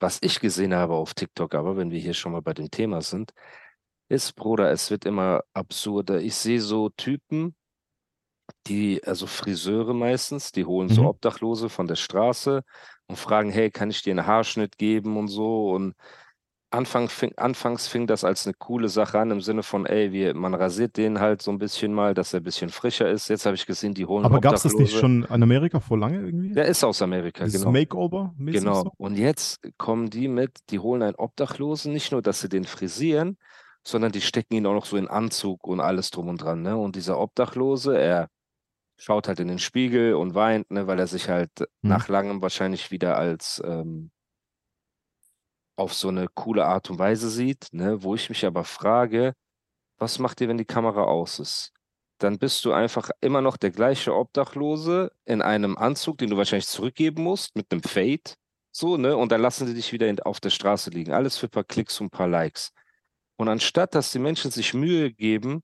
Was ich gesehen habe auf TikTok, aber wenn wir hier schon mal bei dem Thema sind, ist, Bruder, es wird immer absurder. Ich sehe so Typen, die, also Friseure meistens, die holen so Mhm. Obdachlose von der Straße und fragen, hey, kann ich dir einen Haarschnitt geben und so. Und Anfang fing, anfangs fing das als eine coole Sache an, im Sinne von, ey, wir, man rasiert den halt so ein bisschen mal, dass er ein bisschen frischer ist. Jetzt habe ich gesehen, die holen Aber gab es das nicht schon in Amerika vor lange irgendwie? Der ist aus Amerika, Dieses genau. Makeover-mäßig Genau. so? Und jetzt kommen die mit, die holen einen Obdachlosen, nicht nur, dass sie den frisieren, sondern die stecken ihn auch noch so in Anzug und alles drum und dran. Ne? Und dieser Obdachlose, er schaut halt in den Spiegel und weint, ne, weil er sich halt Hm. nach langem wahrscheinlich wieder als ähm, auf so eine coole Art und Weise sieht, ne? Wo ich mich aber frage, was macht ihr, wenn die Kamera aus ist? Dann bist du einfach immer noch der gleiche Obdachlose in einem Anzug, den du wahrscheinlich zurückgeben musst, mit einem Fade, so, ne? Und dann lassen die dich wieder in, auf der Straße liegen. Alles für ein paar Klicks und ein paar Likes. Und anstatt, dass die Menschen sich Mühe geben,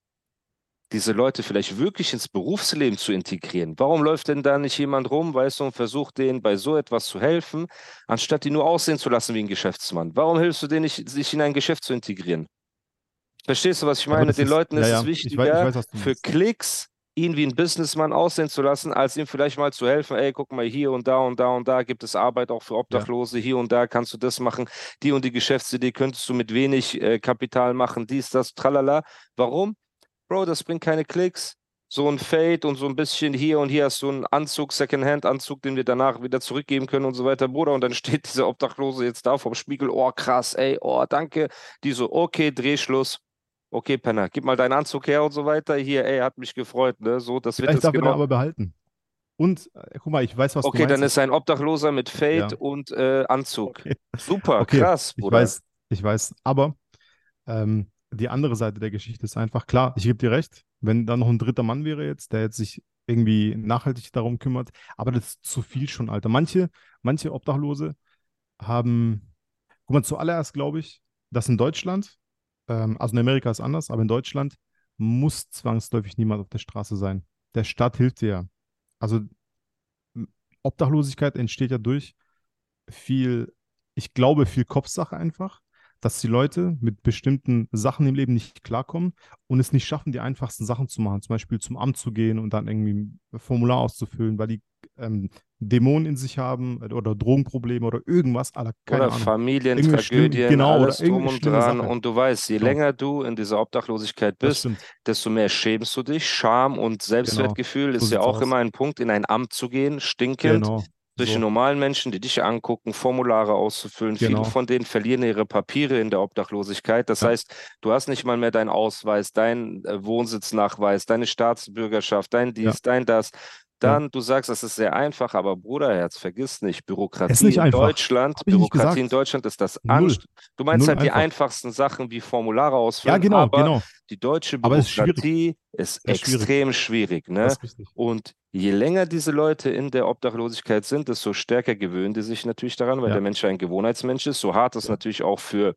diese Leute vielleicht wirklich ins Berufsleben zu integrieren. Warum läuft denn da nicht jemand rum, weißt du, und versucht denen bei so etwas zu helfen, anstatt die nur aussehen zu lassen wie ein Geschäftsmann? Warum hilfst du denen nicht, sich in ein Geschäft zu integrieren? Verstehst du, was ich meine? Den ist- Leuten ja, ist ja, es ich weiß- ich wichtiger, weiß, für. Klicks ihn wie ein Businessman aussehen zu lassen, als ihm vielleicht mal zu helfen, ey, guck mal, hier und da und da und da gibt es Arbeit auch für Obdachlose, hier und da kannst du das machen, die und die Geschäftsidee könntest du mit wenig äh, Kapital machen, dies, das, tralala. Warum? Bro, das bringt keine Klicks. So ein Fade und so ein bisschen hier und hier hast du einen Anzug, Secondhand-Anzug, den wir danach wieder zurückgeben können und so weiter, Bruder. Und dann steht dieser Obdachlose jetzt da vorm Spiegel, oh krass, ey, oh danke. Die so, okay, Drehschluss. Okay, Penner, gib mal deinen Anzug her und so weiter. Hier, ey, hat mich gefreut, ne? So, das wird jetzt darf genau. aber behalten. Und, äh, guck mal, ich weiß, was du Okay, dann meinst. ist ein Obdachloser mit Fade Ja. und äh, Anzug. Okay. Super, Okay, krass, Ich Bruder. weiß, ich weiß. Aber ähm, die andere Seite der Geschichte ist einfach klar, ich gebe dir recht, wenn da noch ein dritter Mann wäre jetzt, der jetzt sich irgendwie nachhaltig darum kümmert, aber das ist zu viel schon, Alter. Manche, manche Obdachlose haben, guck mal, zuallererst glaube ich, dass in Deutschland, ähm, also in Amerika ist anders, aber in Deutschland muss zwangsläufig niemand auf der Straße sein. Der Staat hilft dir ja. Also Obdachlosigkeit entsteht ja durch viel, ich glaube, viel Kopfsache einfach, dass die Leute mit bestimmten Sachen im Leben nicht klarkommen und es nicht schaffen, die einfachsten Sachen zu machen. Zum Beispiel zum Amt zu gehen und dann irgendwie ein Formular auszufüllen, weil die ähm, Dämonen in sich haben oder Drogenprobleme oder irgendwas, Alter, keine Oder Ahnung. Familientragödien, genau, oder alles drum irgendeine und dran. Sache. Und du weißt, je Genau. länger du in dieser Obdachlosigkeit bist, desto mehr schämst du dich. Scham und Selbstwertgefühl So ist ja auch aus. immer ein Punkt, in ein Amt zu gehen, stinkend. Genau. Zwischen So. normalen Menschen, die dich angucken, Formulare auszufüllen. Genau. Viele von denen verlieren ihre Papiere in der Obdachlosigkeit. Das Ja. heißt, du hast nicht mal mehr deinen Ausweis, deinen äh, Wohnsitznachweis, deine Staatsbürgerschaft, dein dies, dein das. Dann, du sagst, das ist sehr einfach, aber Bruderherz, vergiss nicht, Bürokratie Ist nicht in einfach. Deutschland, Bürokratie in. Deutschland ist das Null. Anst Du meinst Null halt die einfach. einfachsten Sachen wie Formulare Ja, ausfüllen, genau, aber genau. die deutsche es ist. Bürokratie ist, Sehr schwierig. extrem schwierig, ne? Und je länger diese Leute in der Obdachlosigkeit sind, desto stärker gewöhnen die sich natürlich daran, weil Ja. der Mensch ein Gewohnheitsmensch ist, so hart es Ja. natürlich auch für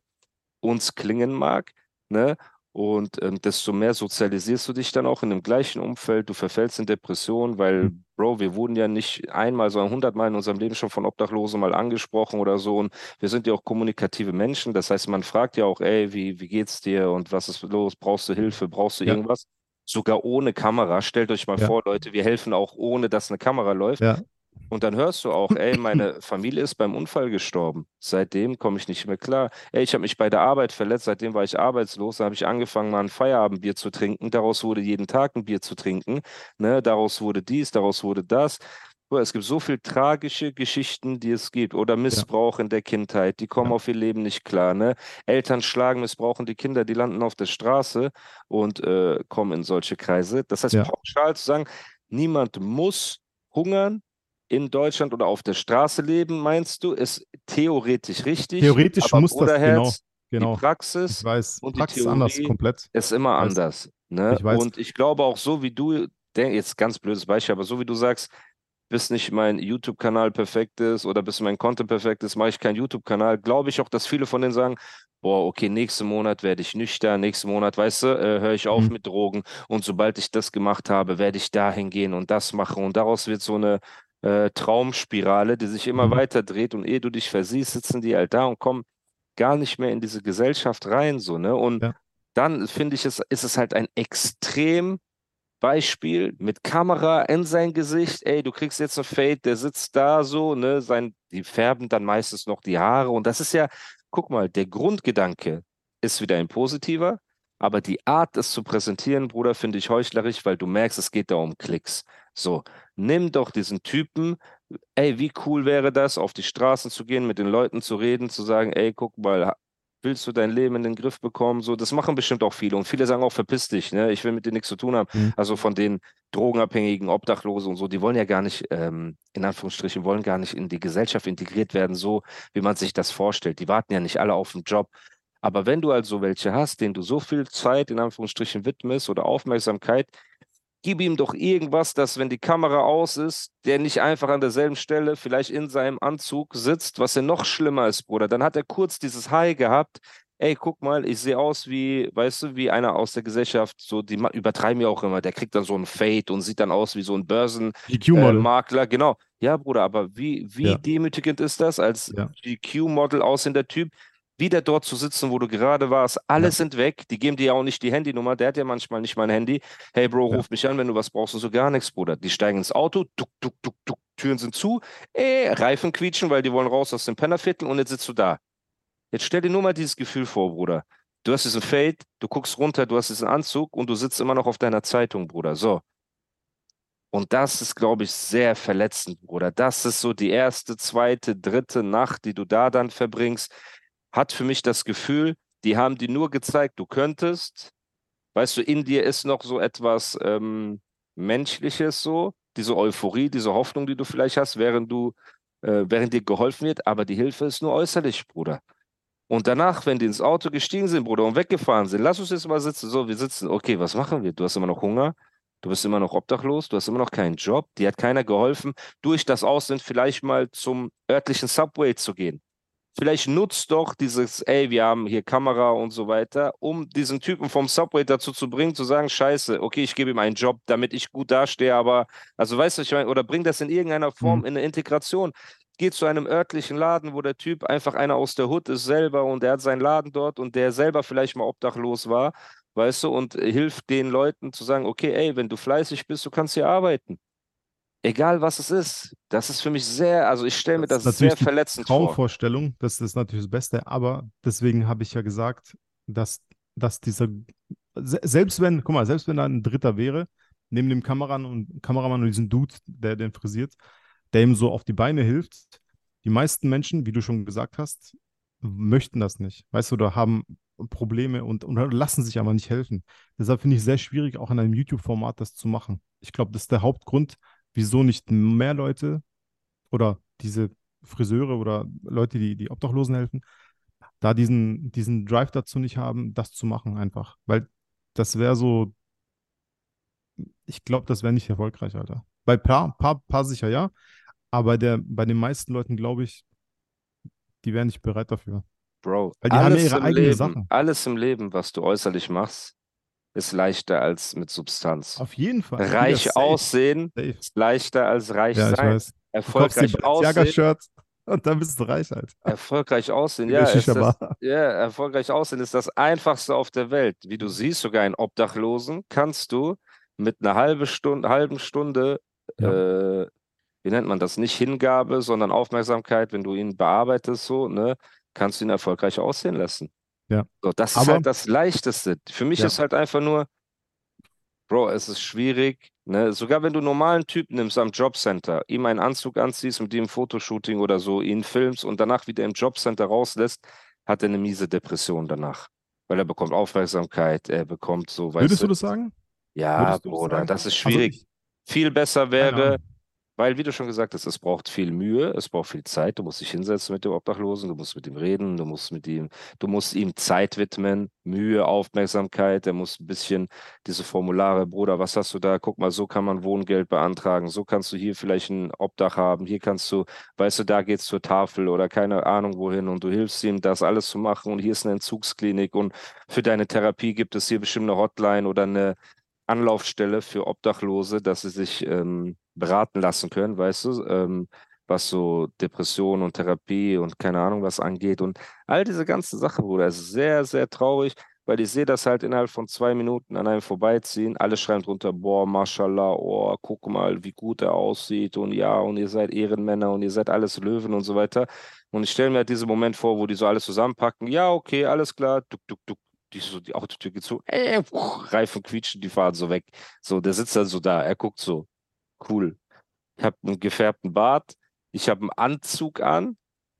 uns klingen mag, ne? Und ähm, desto mehr sozialisierst du dich dann auch in dem gleichen Umfeld, du verfällst in Depressionen, weil, Hm. Bro, wir wurden ja nicht einmal, sondern hundertmal in unserem Leben schon von Obdachlosen mal angesprochen oder so. Und wir sind ja auch kommunikative Menschen. Das heißt, man fragt ja auch, ey, wie, wie geht's dir und was ist los? Brauchst du Hilfe? Brauchst du Ja. irgendwas? Sogar ohne Kamera. Stellt euch mal Ja. vor, Leute, wir helfen auch ohne, dass eine Kamera läuft. Ja. Und dann hörst du auch, ey, meine Familie ist beim Unfall gestorben. Seitdem komme ich nicht mehr klar. Ey, ich habe mich bei der Arbeit verletzt, seitdem war ich arbeitslos. Da habe ich angefangen, mal ein Feierabendbier zu trinken. Daraus wurde jeden Tag ein Bier zu trinken. Ne? Daraus wurde dies, daraus wurde das. Es gibt so viele tragische Geschichten, die es gibt. Oder Missbrauch in der Kindheit. Die kommen Ja. auf ihr Leben nicht klar. Ne? Eltern schlagen, missbrauchen die Kinder, die landen auf der Straße und äh, kommen in solche Kreise. Das heißt, Ja. pauschal zu sagen, niemand muss hungern, in Deutschland oder auf der Straße leben, meinst du, ist theoretisch richtig. Theoretisch aber muss das, genau, genau. Die Praxis Ich weiß, und die Praxis anders, Theorie komplett. ist immer weiß. anders. Ne? Ich. Und ich glaube auch so, wie du, jetzt ganz blödes Beispiel, aber so wie du sagst, bis nicht mein YouTube-Kanal perfekt ist oder bis mein Content perfekt ist, mache ich keinen YouTube-Kanal. Glaube ich auch, dass viele von denen sagen, boah, okay, nächsten Monat werde ich nüchtern, nächsten Monat, weißt du, äh, höre ich auf Mhm. mit Drogen und sobald ich das gemacht habe, werde ich dahin gehen und das machen und daraus wird so eine äh, Traumspirale, die sich immer Mhm. weiter dreht und ehe du dich versiehst, sitzen die halt da und kommen gar nicht mehr in diese Gesellschaft rein, so, ne? Und Ja. dann finde ich, es, ist es halt ein extrem Beispiel mit Kamera in sein Gesicht. Ey, du kriegst jetzt einen Fade, der sitzt da so, ne? Sein, die färben dann meistens noch die Haare. Und das ist ja, guck mal, der Grundgedanke ist wieder ein positiver, aber die Art, es zu präsentieren, Bruder, finde ich heuchlerisch, weil du merkst, es geht da um Klicks. So, nimm doch diesen Typen. Ey, wie cool wäre das, auf die Straßen zu gehen, mit den Leuten zu reden, zu sagen, ey, guck mal, willst du dein Leben in den Griff bekommen? So, das machen bestimmt auch viele. Und viele sagen auch, verpiss dich, ne? Ich will mit dir nichts zu tun haben. Mhm. Also von den Drogenabhängigen, Obdachlosen und so, die wollen ja gar nicht, ähm, in Anführungsstrichen, wollen gar nicht in die Gesellschaft integriert werden, so wie man sich das vorstellt. Die warten ja nicht alle auf den Job. Aber wenn du also welche hast, denen du so viel Zeit in Anführungsstrichen widmest oder Aufmerksamkeit, gib ihm doch irgendwas, dass wenn die Kamera aus ist, der nicht einfach an derselben Stelle vielleicht in seinem Anzug sitzt, was ja noch schlimmer ist, Bruder. Dann hat er kurz dieses High gehabt. Ey, guck mal, ich sehe aus wie, weißt du, wie einer aus der Gesellschaft, so, die übertreiben ja auch immer, der kriegt dann so einen Fade und sieht dann aus wie so ein Börsenmakler. Makler, genau. Ja, Bruder, aber wie, wie Ja. demütigend ist das, als Ja. GQ-Model aussehender Typ, wieder dort zu sitzen, wo du gerade warst. Alle Ja. sind weg, die geben dir ja auch nicht die Handynummer, der hat ja manchmal nicht mein Handy. Hey Bro, Ja. ruf mich an, wenn du was brauchst und so gar nichts, Bruder. Die steigen ins Auto, duck, duck, duck, duck, Türen sind zu, äh, Reifen quietschen, weil die wollen raus aus dem Pennerviertel und jetzt sitzt du da. Jetzt stell dir nur mal dieses Gefühl vor, Bruder. Du hast diesen Fade, du guckst runter, du hast diesen Anzug und du sitzt immer noch auf deiner Zeitung, Bruder. So. Und das ist, glaube ich, sehr verletzend, Bruder. Das ist so die erste, zweite, dritte Nacht, die du da dann verbringst. Hat für mich das Gefühl, die haben dir nur gezeigt, du könntest. Weißt du, in dir ist noch so etwas ähm, Menschliches so, diese Euphorie, diese Hoffnung, die du vielleicht hast, während du, äh, während dir geholfen wird, aber die Hilfe ist nur äußerlich, Bruder. Und danach, wenn die ins Auto gestiegen sind, Bruder, und weggefahren sind, lass uns jetzt mal sitzen. So, wir sitzen. Okay, was machen wir? Du hast immer noch Hunger. Du bist immer noch obdachlos. Du hast immer noch keinen Job. Dir hat keiner geholfen, durch das Aussehen vielleicht mal zum örtlichen Subway zu gehen. Vielleicht nutzt doch dieses, ey, wir haben hier Kamera und so weiter, um diesen Typen vom Subway dazu zu bringen, zu sagen, scheiße, okay, ich gebe ihm einen Job, damit ich gut dastehe, aber, also weißt du, ich meine, oder bring das in irgendeiner Form Mhm. in eine Integration. Geh zu einem örtlichen Laden, wo der Typ einfach einer aus der Hood ist selber und der hat seinen Laden dort und der selber vielleicht mal obdachlos war, weißt du, und hilft den Leuten zu sagen, okay, ey, wenn du fleißig bist, du kannst hier arbeiten. Egal was es ist. Das ist für mich sehr, also ich stelle mir Das das sehr verletzend vor. Traumvorstellung, das ist natürlich das Beste, aber deswegen habe ich ja gesagt, dass, dass dieser, se- selbst wenn, guck mal, selbst wenn da ein Dritter wäre, neben dem Kameramann und Kameramann und diesem Dude, der den frisiert, der ihm so auf die Beine hilft, die meisten Menschen, wie du schon gesagt hast, möchten das nicht, weißt du, oder haben Probleme und, und lassen sich aber nicht helfen. Deshalb finde ich es sehr schwierig, auch in einem YouTube-Format das zu machen. Ich glaube, das ist der Hauptgrund, wieso nicht mehr Leute oder diese Friseure oder Leute, die die Obdachlosen helfen, da diesen, diesen Drive dazu nicht haben, das zu machen einfach. Weil das wäre so, ich glaube, das wäre nicht erfolgreich, Alter. Bei paar, paar, paar sicher ja, aber der, bei den meisten Leuten glaube ich, die wären nicht bereit dafür. Bro, Weil die haben ja alles ihre im Leben, Sachen. alles im Leben, was du äußerlich machst, ist leichter als mit Substanz. Auf jeden Fall. Reich safe, aussehen safe. ist leichter als reich Ja, sein. weiß. Erfolgreich aussehen, und dann bist du reich, Alter. erfolgreich aussehen, ja, ist das, ja, erfolgreich aussehen ist das einfachste auf der Welt. Wie du siehst, sogar einen Obdachlosen kannst du mit einer halbe Stunde, halben Stunde, äh, wie nennt man das? Nicht Hingabe, sondern Aufmerksamkeit, wenn du ihn bearbeitest, so, ne, kannst du ihn erfolgreich aussehen lassen. Ja. So, das ist Aber- halt das Leichteste. Für mich Ja. ist halt einfach nur, Bro, es ist schwierig. Ne? Sogar wenn du einen normalen Typ nimmst am Jobcenter, ihm einen Anzug anziehst, mit ihm ein Fotoshooting oder so, ihn filmst und danach wieder im Jobcenter rauslässt, hat er eine miese Depression danach. Weil er bekommt Aufmerksamkeit, er bekommt so, weißt Würdest du, das sagen? ja, das Bruder, sagen? das ist Also schwierig. ich- Viel besser wäre. Weil, wie du schon gesagt hast, es braucht viel Mühe, es braucht viel Zeit. Du musst dich hinsetzen mit dem Obdachlosen, du musst mit ihm reden, du musst mit ihm, du musst ihm Zeit widmen, Mühe, Aufmerksamkeit. Er muss ein bisschen diese Formulare, Bruder, was hast du da? Guck mal, so kann man Wohngeld beantragen, so kannst du hier vielleicht ein Obdach haben, hier kannst du, weißt du, da geht's zur Tafel oder keine Ahnung wohin und du hilfst ihm, das alles zu machen und hier ist eine Entzugsklinik und für deine Therapie gibt es hier bestimmt eine Hotline oder eine Anlaufstelle für Obdachlose, dass sie sich ähm, beraten lassen können, weißt du, ähm, was so Depression und Therapie und keine Ahnung was angeht. Und all diese ganze Sache, Bruder, ist sehr, sehr traurig, weil ich sehe das halt innerhalb von zwei Minuten an einem vorbeiziehen. Alle schreiben drunter, boah, mashallah, oh, guck mal, wie gut er aussieht und ja, und ihr seid Ehrenmänner und ihr seid alles Löwen und so weiter. Und ich stelle mir halt diesen Moment vor, wo die so alles zusammenpacken. Ja, okay, alles klar, duck, duck, duck, die, so, die Autotür geht zu, äh, Reifen quietschen, die fahren so weg. So, der sitzt dann so da, er guckt so, cool. Ich habe einen gefärbten Bart, ich habe einen Anzug an,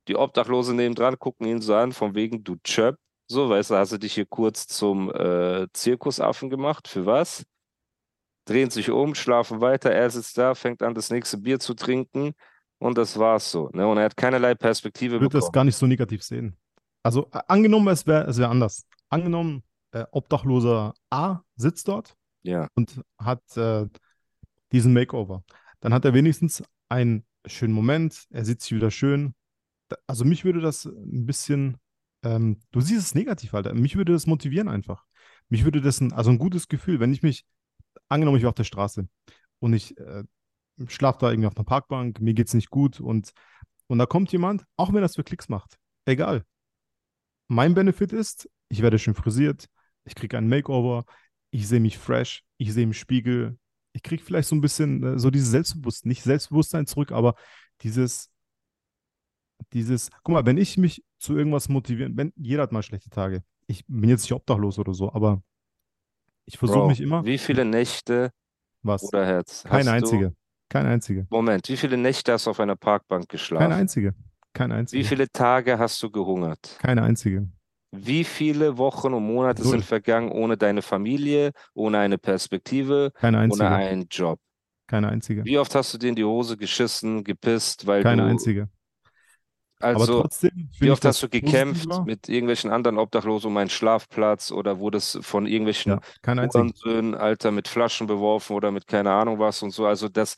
die Obdachlose nebendran gucken ihn so an, von wegen, du Chöp. So, weißt du, hast du dich hier kurz zum äh, Zirkusaffen gemacht, für was? Drehen sich um, schlafen weiter, er sitzt da, fängt an, das nächste Bier zu trinken und das war's so. Ne? Und er hat keinerlei Perspektive Ich würde das gar nicht so negativ sehen. Also äh, angenommen, es wäre es wär anders angenommen, äh, Obdachloser A sitzt dort ja. und hat äh, diesen Makeover. Dann hat er wenigstens einen schönen Moment, er sieht sich wieder schön. Also mich würde das ein bisschen, ähm, du siehst es negativ, Alter. Mich würde das motivieren einfach. Mich würde das ein, also ein gutes Gefühl, wenn ich mich, angenommen, ich war auf der Straße und ich äh, schlafe da irgendwie auf einer Parkbank, mir geht es nicht gut und, und da kommt jemand, auch wenn das für Klicks macht, egal. Mein Benefit ist, ich werde schön frisiert, ich kriege ein Makeover, ich sehe mich fresh, ich sehe im Spiegel, ich kriege vielleicht so ein bisschen äh, so dieses Selbstbewusstsein, nicht Selbstbewusstsein zurück, aber dieses, dieses, guck mal, wenn ich mich zu irgendwas motivieren, wenn jeder hat mal schlechte Tage. Ich bin jetzt nicht obdachlos oder so, aber ich versuche mich immer. Wie viele Nächte was? oder Herz? Keine einzige. Keine einzige. Moment, wie viele Nächte hast du auf einer Parkbank geschlafen? Keine einzige. Keine einzige. Wie viele Tage hast du gehungert? Keine einzige. Wie viele Wochen und Monate Null. sind vergangen ohne deine Familie, ohne eine Perspektive, ohne einen Job? Keine einzige. Wie oft hast du dir in die Hose geschissen, gepisst, weil Keine du. einzige. Also, trotzdem, wie oft hast du gekämpft mit irgendwelchen anderen Obdachlosen um einen Schlafplatz oder wurdest von irgendwelchen ja. Söhnen, Alter, mit Flaschen beworfen oder mit keine Ahnung was und so? Also, das,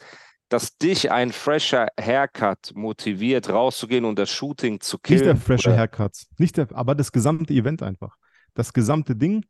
dass dich ein fresher Haircut motiviert, rauszugehen und das Shooting zu killen. Nicht der fresher? Haircut, nicht der, aber das gesamte Event einfach. Das gesamte Ding,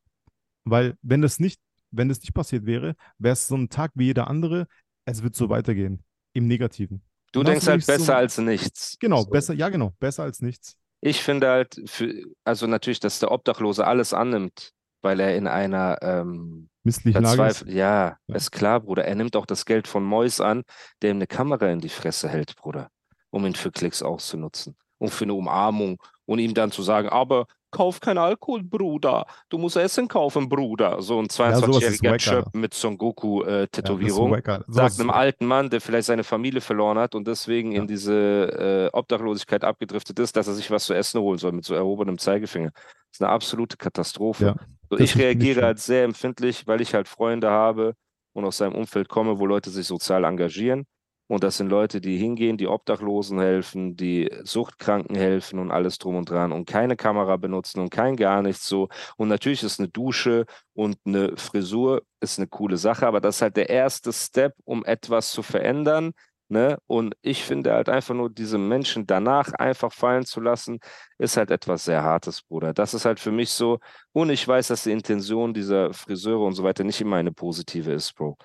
weil wenn das nicht, wenn das nicht passiert wäre, wäre es so ein Tag wie jeder andere, es wird so weitergehen. Im Negativen. Du und denkst halt besser so, als nichts. Genau, so. besser, ja genau, besser als nichts. Ich finde halt, für, also natürlich, dass der Obdachlose alles annimmt, weil er in einer ähm, misslichen Lage ist. Ja, ja, ist klar, Bruder. Er nimmt auch das Geld von Mois an, der ihm eine Kamera in die Fresse hält, Bruder, um ihn für Klicks auszunutzen und für eine Umarmung und ihm dann zu sagen, aber kauf kein Alkohol, Bruder. Du musst Essen kaufen, Bruder. So ein 22-jähriger ja, Chöp mit Son Goku-Tätowierung äh, ja, sagt einem alten Mann, der vielleicht seine Familie verloren hat und deswegen ja. in diese äh, Obdachlosigkeit abgedriftet ist, dass er sich was zu essen holen soll mit so erhobenem Zeigefinger. Das ist eine absolute Katastrophe. So, ich reagiere halt sehr empfindlich, weil ich halt Freunde habe und aus seinem Umfeld komme, wo Leute sich sozial engagieren. Und das sind Leute, die hingehen, die Obdachlosen helfen, die Suchtkranken helfen und alles drum und dran und keine Kamera benutzen und kein gar nichts so. Und natürlich ist eine Dusche und eine Frisur ist eine coole Sache, aber das ist halt der erste Step, um etwas zu verändern. Ne? Und ich finde halt einfach nur, diese Menschen danach einfach fallen zu lassen, ist halt etwas sehr Hartes, Bruder. Das ist halt für mich so, und ich weiß, dass die Intention dieser Friseure und so weiter nicht immer eine positive ist, Bro.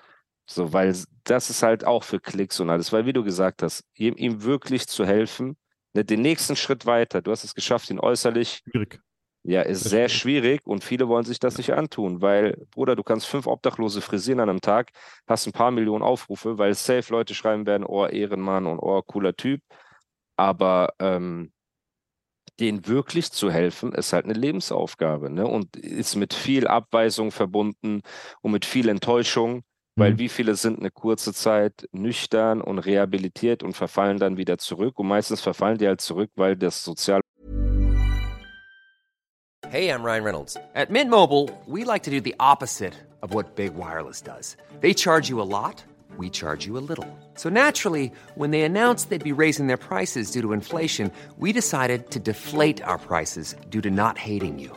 So, weil das ist halt auch für Klicks und alles, weil wie du gesagt hast, ihm, ihm wirklich zu helfen, ne, den nächsten Schritt weiter, du hast es geschafft, ihn äußerlich. Schwierig. Ja, ist das sehr schwierig und viele wollen sich das nicht antun, weil, Bruder, du kannst fünf Obdachlose frisieren an einem Tag, hast ein paar Millionen Aufrufe, weil safe Leute schreiben werden, oh, Ehrenmann und oh, cooler Typ. Aber ähm, denen wirklich zu helfen, ist halt eine Lebensaufgabe ne? und ist mit viel Abweisung verbunden und mit viel Enttäuschung. Weil mhm. wie viele sind eine kurze Zeit nüchtern und rehabilitiert und verfallen dann wieder zurück. Und meistens verfallen die halt zurück, weil das sozial. Hey, I'm Ryan Reynolds. At Mint Mobile, we like to do the opposite of what Big Wireless does. They charge you a lot. we charge you a little. So naturally, when they announced they'd be raising their prices due to inflation, we decided to deflate our prices due to not hating you.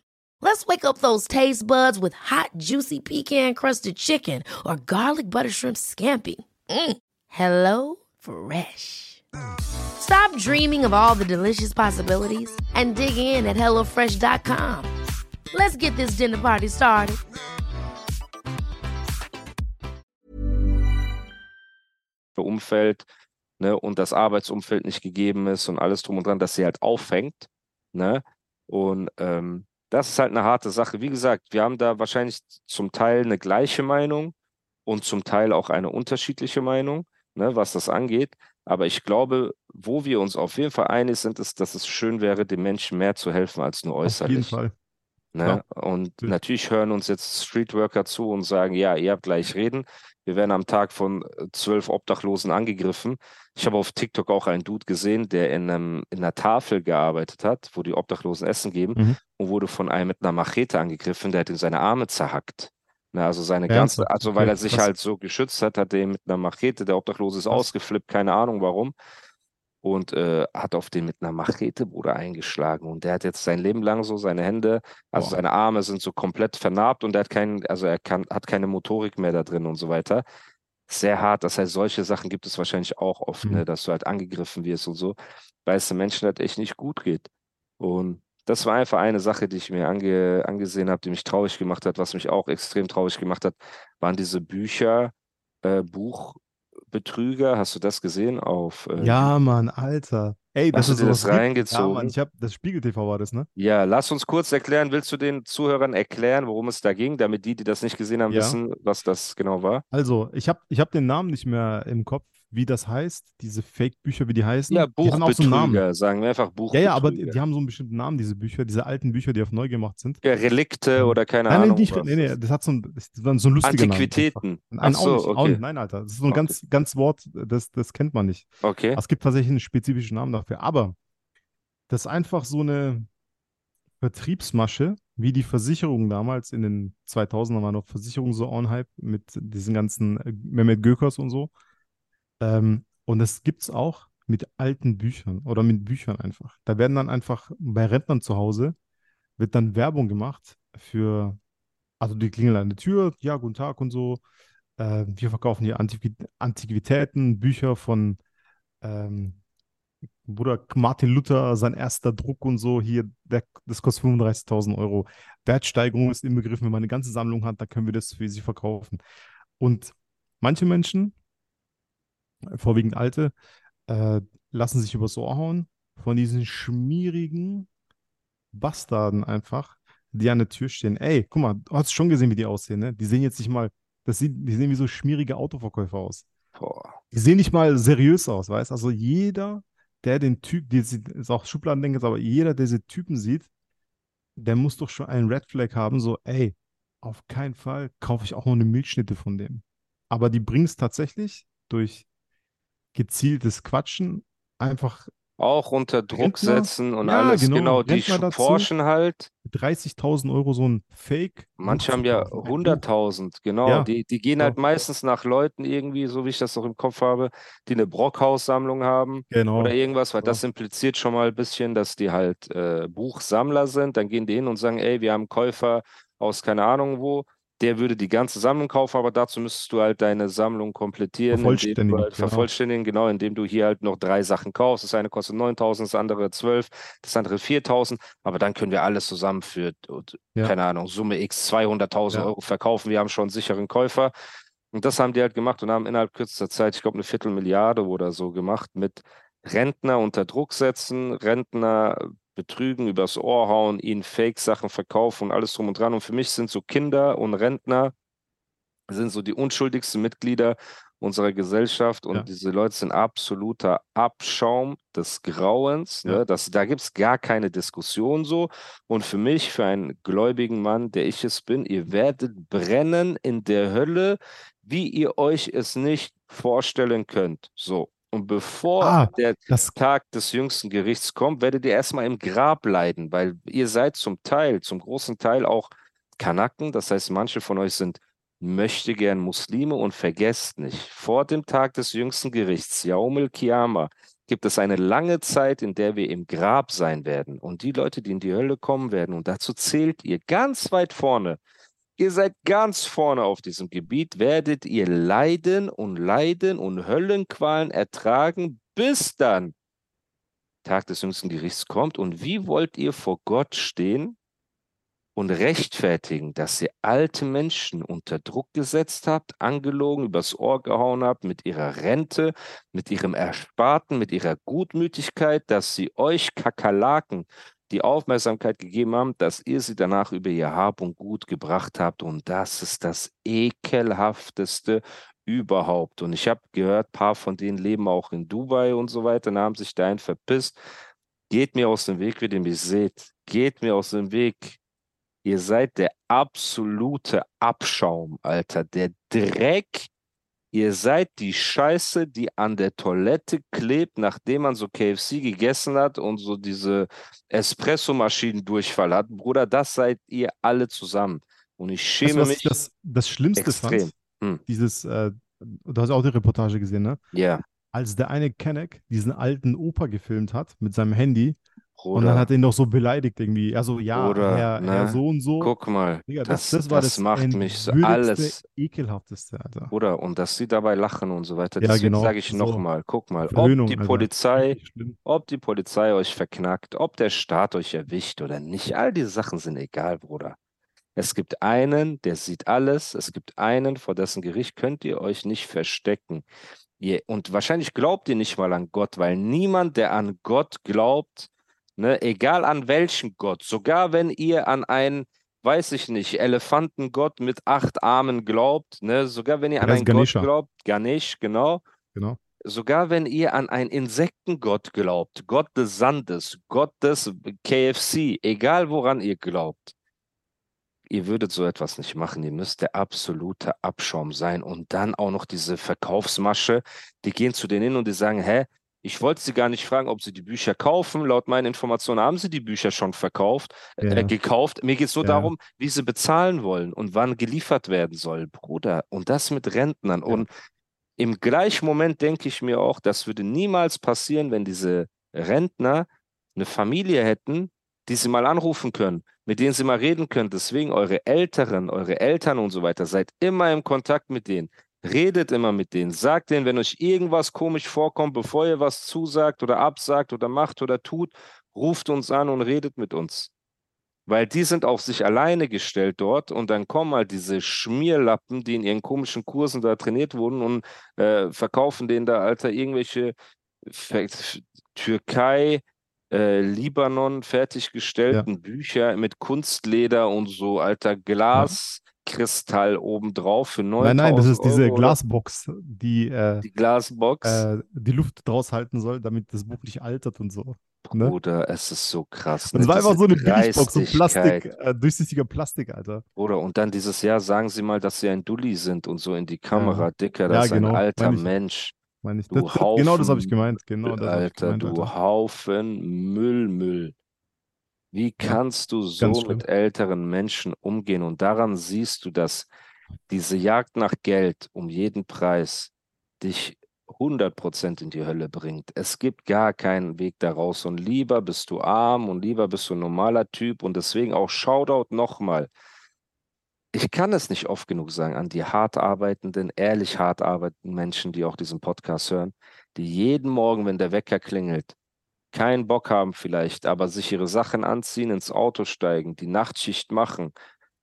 Let's wake up those taste buds with hot, juicy pecan-crusted chicken or garlic butter shrimp scampi. Mm. Hello Fresh. Stop dreaming of all the delicious possibilities and dig in at HelloFresh.com. Let's get this dinner party started. Umfeld ne, und das Arbeitsumfeld nicht gegeben ist und alles drum und dran, dass sie halt auffängt. Ne? Und ähm, das ist halt eine harte Sache. Wie gesagt, wir haben da wahrscheinlich zum Teil eine gleiche Meinung und zum Teil auch eine unterschiedliche Meinung, ne, was das angeht. Aber ich glaube, wo wir uns auf jeden Fall einig sind, ist, dass es schön wäre, den Menschen mehr zu helfen als nur äußerlich. Auf jeden Fall. Ne? Ja. Und Natürlich. natürlich hören uns jetzt Streetworker zu und sagen, ja, ihr habt gleich reden. Wir werden am Tag von äh, zwölf Obdachlosen angegriffen. Ich habe auf TikTok auch einen Dude gesehen, der in, einem, in einer Tafel gearbeitet hat, wo die Obdachlosen Essen geben Mhm. Und wurde von einem mit einer Machete angegriffen, der hat ihm seine Arme zerhackt. Ne, also seine ganze, also weil er sich halt so geschützt hat, hat er ihn mit einer Machete, der Obdachlose ist ausgeflippt, keine Ahnung warum und äh, hat auf den mit einer Machete, Bruder, eingeschlagen. Und der hat jetzt sein Leben lang so seine Hände, also Boah. seine Arme sind so komplett vernarbt und er hat keinen, also er kann, hat keine Motorik mehr da drin und so weiter. Sehr hart. Das heißt, solche Sachen gibt es wahrscheinlich auch oft, Mhm. ne, dass du halt angegriffen wirst und so, weil es den Menschen halt echt nicht gut geht. Und das war einfach eine Sache, die ich mir ange, angesehen habe, die mich traurig gemacht hat. Was mich auch extrem traurig gemacht hat, waren diese Bücher, äh, Buchbetrüger. Hast du das gesehen auf äh, Ja, Mann, Alter. Ey, Hast dass du dir das gibt. Ja, reingezogen? Mann, ich hab, das Spiegel TV war das, ne? Ja, lass uns kurz erklären. Willst du den Zuhörern erklären, worum es da ging, damit die, die das nicht gesehen haben, Ja. wissen, was das genau war? Also, ich habe ich hab den Namen nicht mehr im Kopf, wie das heißt, diese Fake-Bücher, wie die heißen. Ja, auch so. Buchbetrüger, sagen wir einfach Ja, Buchbetrüger. ja, aber die, die haben so einen bestimmten Namen, diese Bücher, diese alten Bücher, die auf neu gemacht sind. Ja, Relikte oder keine nein, Ahnung. nein, nicht, nee, nee, das- hat so ein, das war so ein lustiger Name. Antiquitäten. einfach. Nein, Ach so, okay. nicht, nein, Alter. Das ist so ein Okay. ganz, ganz Wort, das, das kennt man nicht. Okay. Es gibt tatsächlich einen spezifischen Namen dafür. Aber das ist einfach so eine Vertriebsmasche, wie die Versicherungen damals in den 2000er war noch Versicherungen so on Hype mit diesen ganzen äh, Mehmet Gökers und so. Ähm, und das gibt es auch mit alten Büchern oder mit Büchern einfach. Da werden dann einfach bei Rentnern zu Hause wird dann Werbung gemacht für, also die klingeln an der Tür, ja, guten Tag und so. Äh, wir verkaufen hier Antiqui Antiquitäten, Bücher von ähm, Bruder Martin Luther, sein erster Druck und so, hier, der, das kostet 35.000 Euro. Wertsteigerung ist inbegriffen, wenn man eine ganze Sammlung hat, dann können wir das für sie verkaufen. Und manche Menschen, vorwiegend Alte, äh, lassen sich übers Ohr hauen von diesen schmierigen Bastarden einfach, die an der Tür stehen. Ey, guck mal, du hast schon gesehen, wie die aussehen, ne? Die sehen jetzt nicht mal, das sieht, die sehen wie so schmierige Autoverkäufer aus. Boah. Die sehen nicht mal seriös aus, weißt Also jeder, der den Typ, die ist auch Schubladendenken, jetzt, aber jeder, der diese Typen sieht, der muss doch schon einen Red Flag haben, so, ey, auf keinen Fall kaufe ich auch noch eine Milchschnitte von dem. Aber die bringen es tatsächlich durch gezieltes Quatschen einfach Auch unter Druck Rentner? und Ja, alles. genau, Genau, die forschen halt. 30.000 Euro so ein Fake. Manche haben ja kaufen. Ein Buch. 100.000, genau. Ja, Die, die gehen ja. halt meistens nach Leuten irgendwie, so wie ich das noch im Kopf habe, die eine Brockhaus-Sammlung haben Genau. oder irgendwas, weil Ja. das impliziert schon mal ein bisschen, dass die halt äh, Buchsammler sind. Dann gehen die hin und sagen, ey, wir haben Käufer aus keine Ahnung wo, der würde die ganze Sammlung kaufen, aber dazu müsstest du halt deine Sammlung komplettieren, Vervollständigen, halt genau. vervollständigen, genau, indem du hier halt noch drei Sachen kaufst. Das eine kostet 9.000, das andere 12, das andere 4.000, aber dann können wir alles zusammen für, Ja. keine Ahnung, Summe X 200.000 Ja. Euro verkaufen. Wir haben schon einen sicheren Käufer. Und das haben die halt gemacht und haben innerhalb kürzester Zeit, ich glaube, eine Viertelmilliarde oder so gemacht mit Rentner unter Druck setzen, Rentner betrügen, übers Ohr hauen, ihnen Fake-Sachen verkaufen und alles drum und dran. Und für mich sind so Kinder und Rentner sind so die unschuldigsten Mitglieder unserer Gesellschaft und Ja. diese Leute sind absoluter Abschaum des Grauens. Ja. Ne? Das, da gibt es gar keine Diskussion so. Und für mich, für einen gläubigen Mann, der ich es bin, ihr werdet brennen in der Hölle, wie ihr euch es nicht vorstellen könnt. So. Und bevor Ah, der Tag des jüngsten Gerichts kommt, werdet ihr erstmal im Grab leiden, weil ihr seid zum Teil, zum großen Teil auch Kanaken. Das heißt, manche von euch sind möchte gern Muslime und vergesst nicht, vor dem Tag des jüngsten Gerichts, Yaumil Kiyama, gibt es eine lange Zeit, in der wir im Grab sein werden. Und die Leute, die in die Hölle kommen werden, und dazu zählt ihr ganz weit vorne, ihr seid ganz vorne auf diesem Gebiet, werdet ihr leiden und leiden und Höllenqualen ertragen, bis dann Tag des jüngsten Gerichts kommt. Und wie wollt ihr vor Gott stehen und rechtfertigen, dass ihr alte Menschen unter Druck gesetzt habt, angelogen, übers Ohr gehauen habt mit ihrer Rente, mit ihrem Ersparten, mit ihrer Gutmütigkeit, dass sie euch Kakerlaken die Aufmerksamkeit gegeben haben, dass ihr sie danach über ihr Hab und Gut gebracht habt. Und das ist das ekelhafteste überhaupt. Und ich habe gehört, ein paar von denen leben auch in Dubai und so weiter, und haben sich dahin verpisst. Geht mir aus dem Weg, wie ihr mich seht. Geht mir aus dem Weg. Ihr seid der absolute Abschaum, Alter. Der Dreck. Ihr seid die Scheiße, die an der Toilette klebt, nachdem man so KFC gegessen hat und so diese Espresso-Maschinen-Durchfall hat. Bruder, das seid ihr alle zusammen. Und ich weißt du, schäme was mich ich das, das Schlimmste extrem. Hm. Dieses, äh, du hast auch die Reportage gesehen, ne? Ja, Als der eine Kenneck diesen alten Opa gefilmt hat mit seinem Handy und dann hat er ihn noch so beleidigt irgendwie. Also ja, Bruder, Herr, ne? Herr so und so. Guck mal, Digga, das, das, das war das, macht mich so alles. ekelhafteste, Alter. Bruder, und dass sie dabei lachen und so weiter. Ja, Deswegen genau, sage ich so. nochmal, guck mal, ob Verhöhnung, die Alter. Polizei, ob die Polizei euch verknackt, ob der Staat euch erwischt oder nicht, all diese Sachen sind egal, Bruder. Es gibt einen, der sieht alles. Es gibt einen, vor dessen Gericht könnt ihr euch nicht verstecken. Ihr, und wahrscheinlich glaubt ihr nicht mal an Gott, weil niemand, der an Gott glaubt, ne, egal an welchen Gott, sogar wenn ihr an einen, weiß ich nicht, Elefantengott mit acht Armen glaubt, ne, sogar wenn ihr an einen Gott Ganesha. glaubt, Ganesh, genau, Genau. sogar wenn ihr an einen Insektengott glaubt, Gott des Sandes, Gott des KFC, egal woran ihr glaubt, ihr würdet so etwas nicht machen. Ihr müsst der absolute Abschaum sein. Und dann auch noch diese Verkaufsmasche, die gehen zu denen hin und die sagen, hä, ich wollte sie gar nicht fragen, ob sie die Bücher kaufen. Laut meinen Informationen haben sie die Bücher schon verkauft, äh, Ja. gekauft. Mir geht es nur Ja. darum, wie sie bezahlen wollen und wann geliefert werden soll, Bruder. Und das mit Rentnern. Und im gleichen Moment denke ich mir auch, das würde niemals passieren, wenn diese Rentner eine Familie hätten, die sie mal anrufen können, mit denen sie mal reden können. Deswegen eure Älteren, eure Eltern und so weiter, seid immer im Kontakt mit denen. Redet immer mit denen. Sagt denen, wenn euch irgendwas komisch vorkommt, bevor ihr was zusagt oder absagt oder macht oder tut, ruft uns an und redet mit uns. Weil die sind auf sich alleine gestellt dort und dann kommen halt diese Schmierlappen, die in ihren komischen Kursen da trainiert wurden und äh, verkaufen denen da, Alter, irgendwelche Ver Türkei, äh, Libanon fertiggestellten Bücher mit Kunstleder und so, alter Glaskristall obendrauf für 9000 Nein, nein, das ist diese Euro Glasbox, die äh, Die Glasbox. äh, die Luft draus halten soll, damit das Buch nicht altert und so. ne? Bruder, es ist so krass. Und ne? es war einfach so eine Billigbox, so. Plastik, äh, durchsichtiger Plastik, Alter. Bruder, und dann dieses Jahr sagen sie mal, dass sie ein Dulli sind und so in die Kamera, Dicker, das Ja, ist genau, ein alter meine ich. Mensch. Meine ich. Du Das, das, genau das habe ich Haufen- gemeint. Genau das habe ich Alter, gemeint, du Alter. Haufen Müll, Müll. Wie kannst du so ganz mit schlimm. älteren Menschen umgehen? Und daran siehst du, dass diese Jagd nach Geld um jeden Preis dich 100% in die Hölle bringt. Es gibt gar keinen Weg daraus. Und lieber bist du arm und lieber bist du ein normaler Typ. Und deswegen auch Shoutout nochmal. Ich kann es nicht oft genug sagen an die hart arbeitenden, ehrlich hart arbeitenden Menschen, die auch diesen Podcast hören, die jeden Morgen, wenn der Wecker klingelt, keinen Bock haben vielleicht, aber sich ihre Sachen anziehen, ins Auto steigen, die Nachtschicht machen,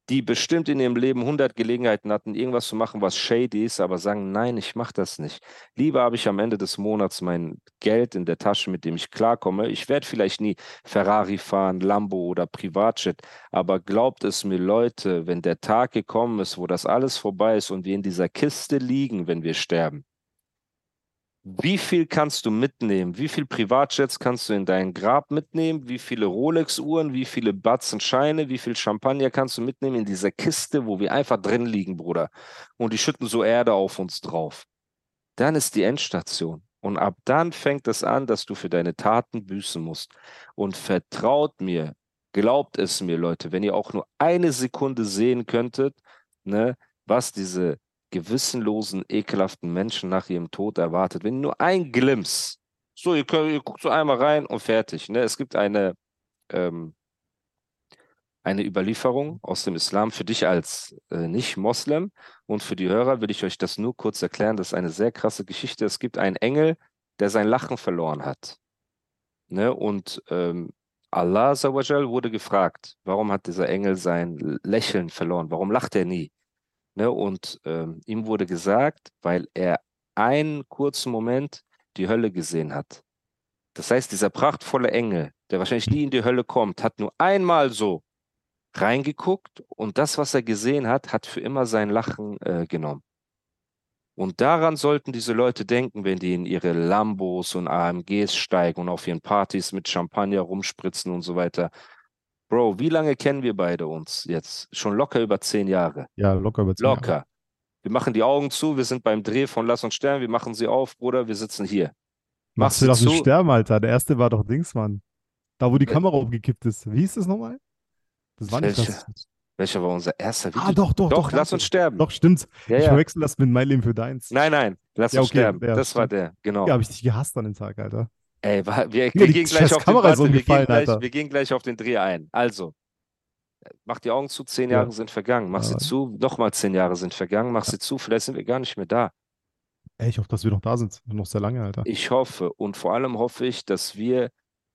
die bestimmt in ihrem Leben 100 Gelegenheiten hatten, irgendwas zu machen, was shady ist, aber sagen, nein, ich mache das nicht. Lieber habe ich am Ende des Monats mein Geld in der Tasche, mit dem ich klarkomme. Ich werde vielleicht nie Ferrari fahren, Lambo oder Privatjet, aber glaubt es mir, Leute, wenn der Tag gekommen ist, wo das alles vorbei ist und wir in dieser Kiste liegen, wenn wir sterben, wie viel kannst du mitnehmen? Wie viel Privatjets kannst du in dein Grab mitnehmen? Wie viele Rolex-Uhren, wie viele Batzen Scheine, wie viel Champagner kannst du mitnehmen in dieser Kiste, wo wir einfach drin liegen, Bruder? Und die schütten so Erde auf uns drauf. Dann ist die Endstation. Und ab dann fängt es an, dass du für deine Taten büßen musst. Und vertraut mir, glaubt es mir, Leute, wenn ihr auch nur eine Sekunde sehen könntet, ne, was diese gewissenlosen, ekelhaften Menschen nach ihrem Tod erwartet. Wenn nur ein Glimps, so, ihr, könnt, ihr guckt so einmal rein und fertig. Ne? Es gibt eine, ähm, eine Überlieferung aus dem Islam für dich als äh, Nicht-Moslem und für die Hörer will ich euch das nur kurz erklären. Das ist eine sehr krasse Geschichte. Es gibt einen Engel, der sein Lachen verloren hat. Ne? Und ähm, Allah wurde gefragt, warum hat dieser Engel sein Lächeln verloren? Warum lacht er nie? Ne? Und ähm, ihm wurde gesagt, weil er einen kurzen Moment die Hölle gesehen hat. Das heißt, dieser prachtvolle Engel, der wahrscheinlich nie in die Hölle kommt, hat nur einmal so reingeguckt und das, was er gesehen hat, hat für immer sein Lachen äh, genommen. Und daran sollten diese Leute denken, wenn die in ihre Lambos und AMGs steigen und auf ihren Partys mit Champagner rumspritzen und so weiter. Bro, wie lange kennen wir beide uns jetzt? Schon locker über zehn Jahre. Ja, locker über zehn locker. Jahre. Wir machen die Augen zu, wir sind beim Dreh von Lass uns sterben, wir machen sie auf, Bruder, wir sitzen hier. Machst du doch nicht sterben, Alter. Der erste war doch Dings, Mann. Da, wo die Wel- Kamera umgekippt ist. Wie hieß das nochmal? Das war nicht das. Welcher war unser erster Video? Ah, doch, doch, doch, doch. lass uns sterben. Doch, stimmt. ja, Ich ja. verwechsel das mit Mein Leben für deins. Nein, nein, lass Ja, uns okay, sterben. das war stimmt. der, genau. Ja, habe ich dich gehasst an dem Tag, Alter. Ey, wir, Ja, wir die gehen gleich auf den, warte, wir, gehen gleich, wir gehen gleich auf den Dreh ein. Also, mach die Augen zu, zehn Ja. Jahre sind vergangen. Mach sie Ja. zu, nochmal zehn Jahre sind vergangen. Mach sie zu, vielleicht sind wir gar nicht mehr da. Ey, ich hoffe, dass wir noch da sind. Noch sehr lange, Alter. Ich hoffe und vor allem hoffe ich, dass wir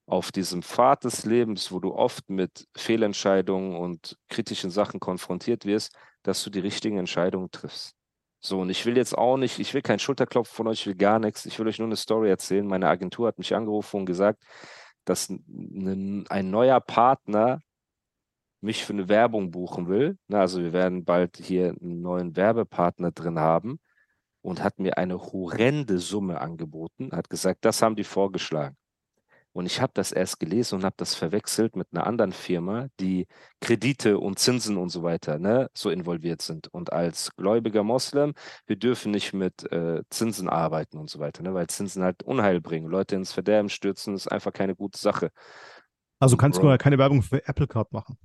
auf diesem Pfad des Lebens, wo du oft mit Fehlentscheidungen und kritischen Sachen konfrontiert wirst, dass du die richtigen Entscheidungen triffst. So, und ich will jetzt auch nicht, ich will keinen Schulterklopfen von euch, ich will gar nichts. Ich will euch nur eine Story erzählen. Meine Agentur hat mich angerufen und gesagt, dass n- ein neuer Partner mich für eine Werbung buchen will. Na, also wir werden bald hier einen neuen Werbepartner drin haben und hat mir eine horrende Summe angeboten, hat gesagt, das haben die vorgeschlagen. Und ich habe das erst gelesen und habe das verwechselt mit einer anderen Firma, die Kredite und Zinsen und so weiter ne, so involviert sind. Und als gläubiger Moslem, wir dürfen nicht mit äh, Zinsen arbeiten und so weiter, ne, weil Zinsen halt Unheil bringen. Leute ins Verderben stürzen, ist einfach keine gute Sache. Also kannst Bro. du ja keine Werbung für Apple Card machen.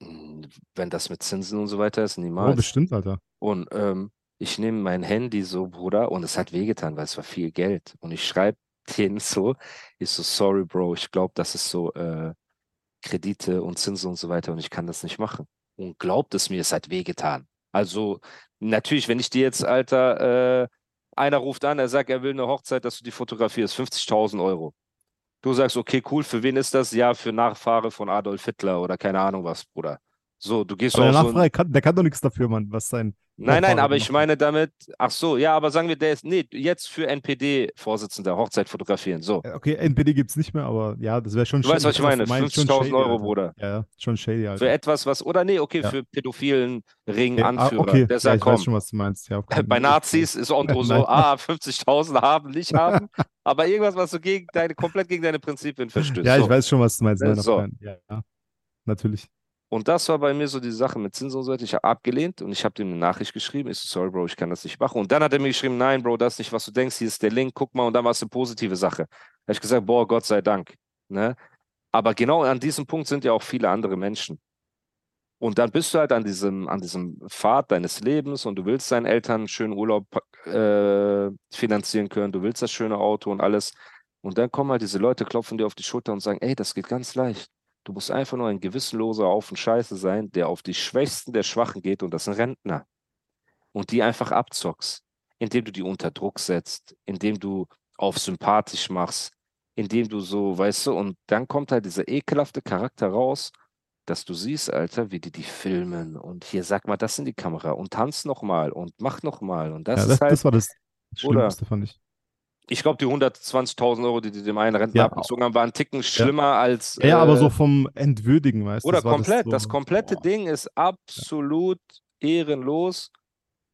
Hm, Wenn das mit Zinsen und so weiter ist, Oh, niemals. bestimmt, Alter. Und ähm, ich nehme mein Handy so, Bruder, und es hat wehgetan, weil es war viel Geld. Und ich schreibe denen so, ich so, sorry, Bro, ich glaube, das ist so äh, Kredite und Zinsen und so weiter und ich kann das nicht machen. Und glaubt es mir, es hat wehgetan. Also natürlich, wenn ich dir jetzt, Alter, äh, einer ruft an, er sagt, er will eine Hochzeit, dass du die fotografierst, 50.000 Euro. Du sagst, okay, cool, für wen ist das? Ja, für Nachfahre von Adolf Hitler oder keine Ahnung was, Bruder. So, du gehst Aber der auch so ein- kann, der kann doch nichts dafür, Mann, was sein. Nein, nein, aber ich meine damit, ach so, ja, aber sagen wir, der ist, nee, jetzt für NPD-Vorsitzender Hochzeit fotografieren, so. Äh, Okay, NPD gibt's nicht mehr, aber ja, das wäre schon Du weißt, was ich meine, meinst, schon 50.000 shady, Euro. Bruder. Ja, ja, schon shady, Alter. Für etwas, was, oder nee, okay, Ja. für pädophilen Okay, ah, Ring-Anführer. okay, Der ja, sagt, ich komm, weiß schon, was du meinst. Ja, okay. bei Nazis ist Otto so, Nein. ah, 50.000 haben, nicht haben, aber irgendwas, was so gegen deine, komplett gegen deine Prinzipien verstößt. Ja, ich so. weiß schon, was du meinst. Ne, Nein, auf so. Ja, ja, natürlich. Und das war bei mir so die Sache mit Zinsen und so weiter. Ich habe abgelehnt und ich habe ihm eine Nachricht geschrieben. Ich so, sorry, Bro, ich kann das nicht machen. Und dann hat er mir geschrieben, nein, Bro, das ist nicht, was du denkst. Hier ist der Link, guck mal. Und dann war es eine positive Sache. Da habe ich gesagt, boah, Gott sei Dank. Ne? Aber genau an diesem Punkt sind ja auch viele andere Menschen. Und dann bist du halt an diesem, an diesem Pfad deines Lebens und du willst deinen Eltern einen schönen Urlaub äh, finanzieren können, du willst das schöne Auto und alles. Und dann kommen halt diese Leute, klopfen dir auf die Schulter und sagen, ey, das geht ganz leicht. Du musst einfach nur ein gewissenloser Haufen Scheiße sein, der auf die Schwächsten der Schwachen geht und das sind Rentner. Und die einfach abzockst, indem du die unter Druck setzt, indem du auf sympathisch machst, indem du so, weißt du, und dann kommt halt dieser ekelhafte Charakter raus, dass du siehst, Alter, wie die die filmen und hier sag mal das in die Kamera und tanz nochmal und mach nochmal und das ja, ist das, halt, das war das Schlimmste, fand ich. Ich glaube, die 120.000 Euro, die die dem einen Rentner Ja. abgezogen haben, waren einen Ticken schlimmer als Ja, aber äh, so vom Entwürdigen, weißt du? oder das komplett. so, Das, komplette boah. Ding ist absolut ehrenlos.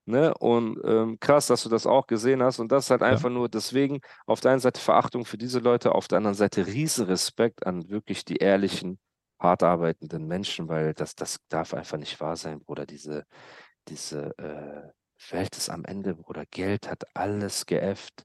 Ne? Und ähm, krass, dass du das auch gesehen hast. Und das ist halt Ja. einfach nur deswegen auf der einen Seite Verachtung für diese Leute, auf der anderen Seite riesen Respekt an wirklich die ehrlichen, hart arbeitenden Menschen, weil das, das darf einfach nicht wahr sein, Bruder. Diese, diese äh, Welt ist am Ende, Bruder. Geld hat alles geäfft.